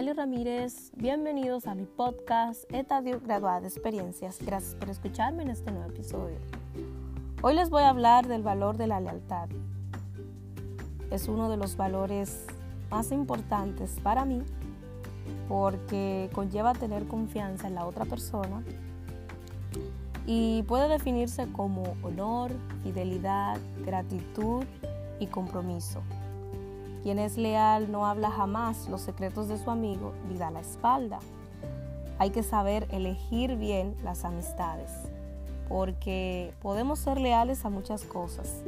Yaeli Ramírez. Bienvenidos a mi podcast Estadio Graduada de Experiencias. Gracias por escucharme en este nuevo episodio. Hoy les voy a hablar del valor de la lealtad. Es uno de los valores más importantes para mí porque conlleva tener confianza en la otra persona y puede definirse como honor, fidelidad, gratitud y compromiso. Quien es leal no habla jamás los secretos de su amigo ni da la espalda. Hay que saber elegir bien las amistades, porque podemos ser leales a muchas cosas,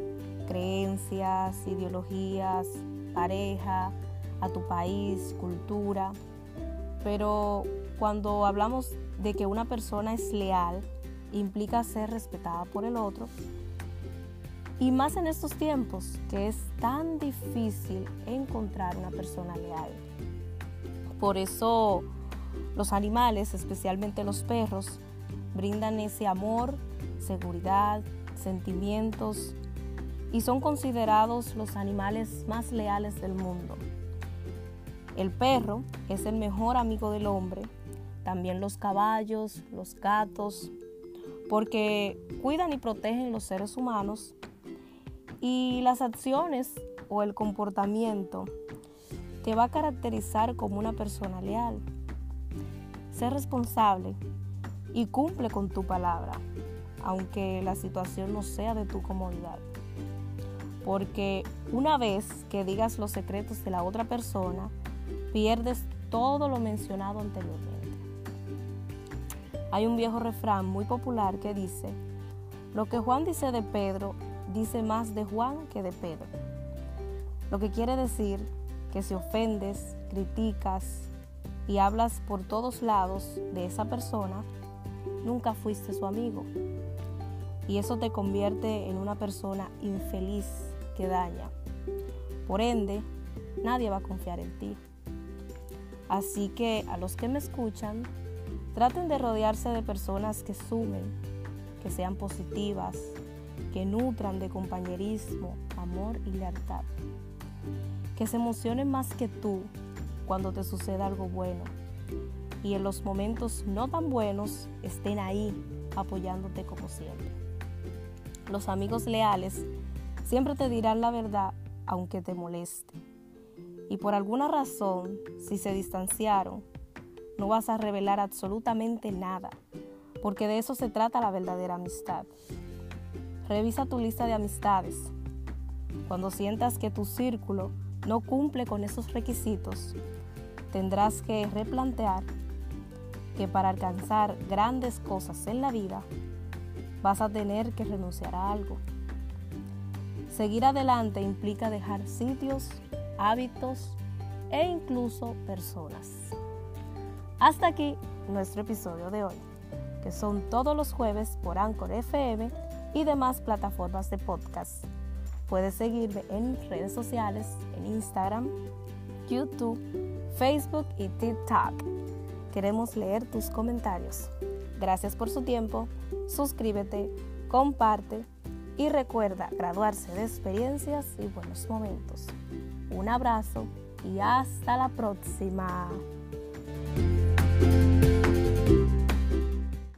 creencias, ideologías, pareja, a tu país, cultura, pero cuando hablamos de que una persona es leal, implica ser respetada por el otro y más en estos tiempos que es tan difícil encontrar una persona leal. Por eso los animales, especialmente los perros, brindan ese amor, seguridad, sentimientos y son considerados los animales más leales del mundo. El perro es el mejor amigo del hombre, también los caballos, los gatos, porque cuidan y protegen los seres humanos y las acciones o el comportamiento te va a caracterizar como una persona leal. Sé responsable y cumple con tu palabra, aunque la situación no sea de tu comodidad. Porque una vez que digas los secretos de la otra persona, pierdes todo lo mencionado anteriormente. Hay un viejo refrán muy popular que dice, lo que Juan dice de Pedro dice más de Juan que de Pedro. Lo que quiere decir que si ofendes, criticas y hablas por todos lados de esa persona, nunca fuiste su amigo. Y eso te convierte en una persona infeliz que daña. Por ende, nadie va a confiar en ti. Así que a los que me escuchan, traten de rodearse de personas que sumen, que sean positivas, que nutran de compañerismo, amor y lealtad. Que se emocionen más que tú cuando te suceda algo bueno y en los momentos no tan buenos estén ahí apoyándote como siempre. Los amigos leales siempre te dirán la verdad aunque te moleste. Y por alguna razón, si se distanciaron, no vas a revelar absolutamente nada, porque de eso se trata la verdadera amistad. Revisa tu lista de amistades. Cuando sientas que tu círculo no cumple con esos requisitos, tendrás que replantear que para alcanzar grandes cosas en la vida vas a tener que renunciar a algo. Seguir adelante implica dejar sitios, hábitos e incluso personas. Hasta aquí nuestro episodio de hoy, que son todos los jueves por Anchor FM y demás plataformas de podcast. Puedes seguirme en redes sociales, en Instagram, YouTube, Facebook y TikTok. Queremos leer tus comentarios. Gracias por su tiempo, suscríbete, comparte y recuerda graduarse de experiencias y buenos momentos. Un abrazo y hasta la próxima.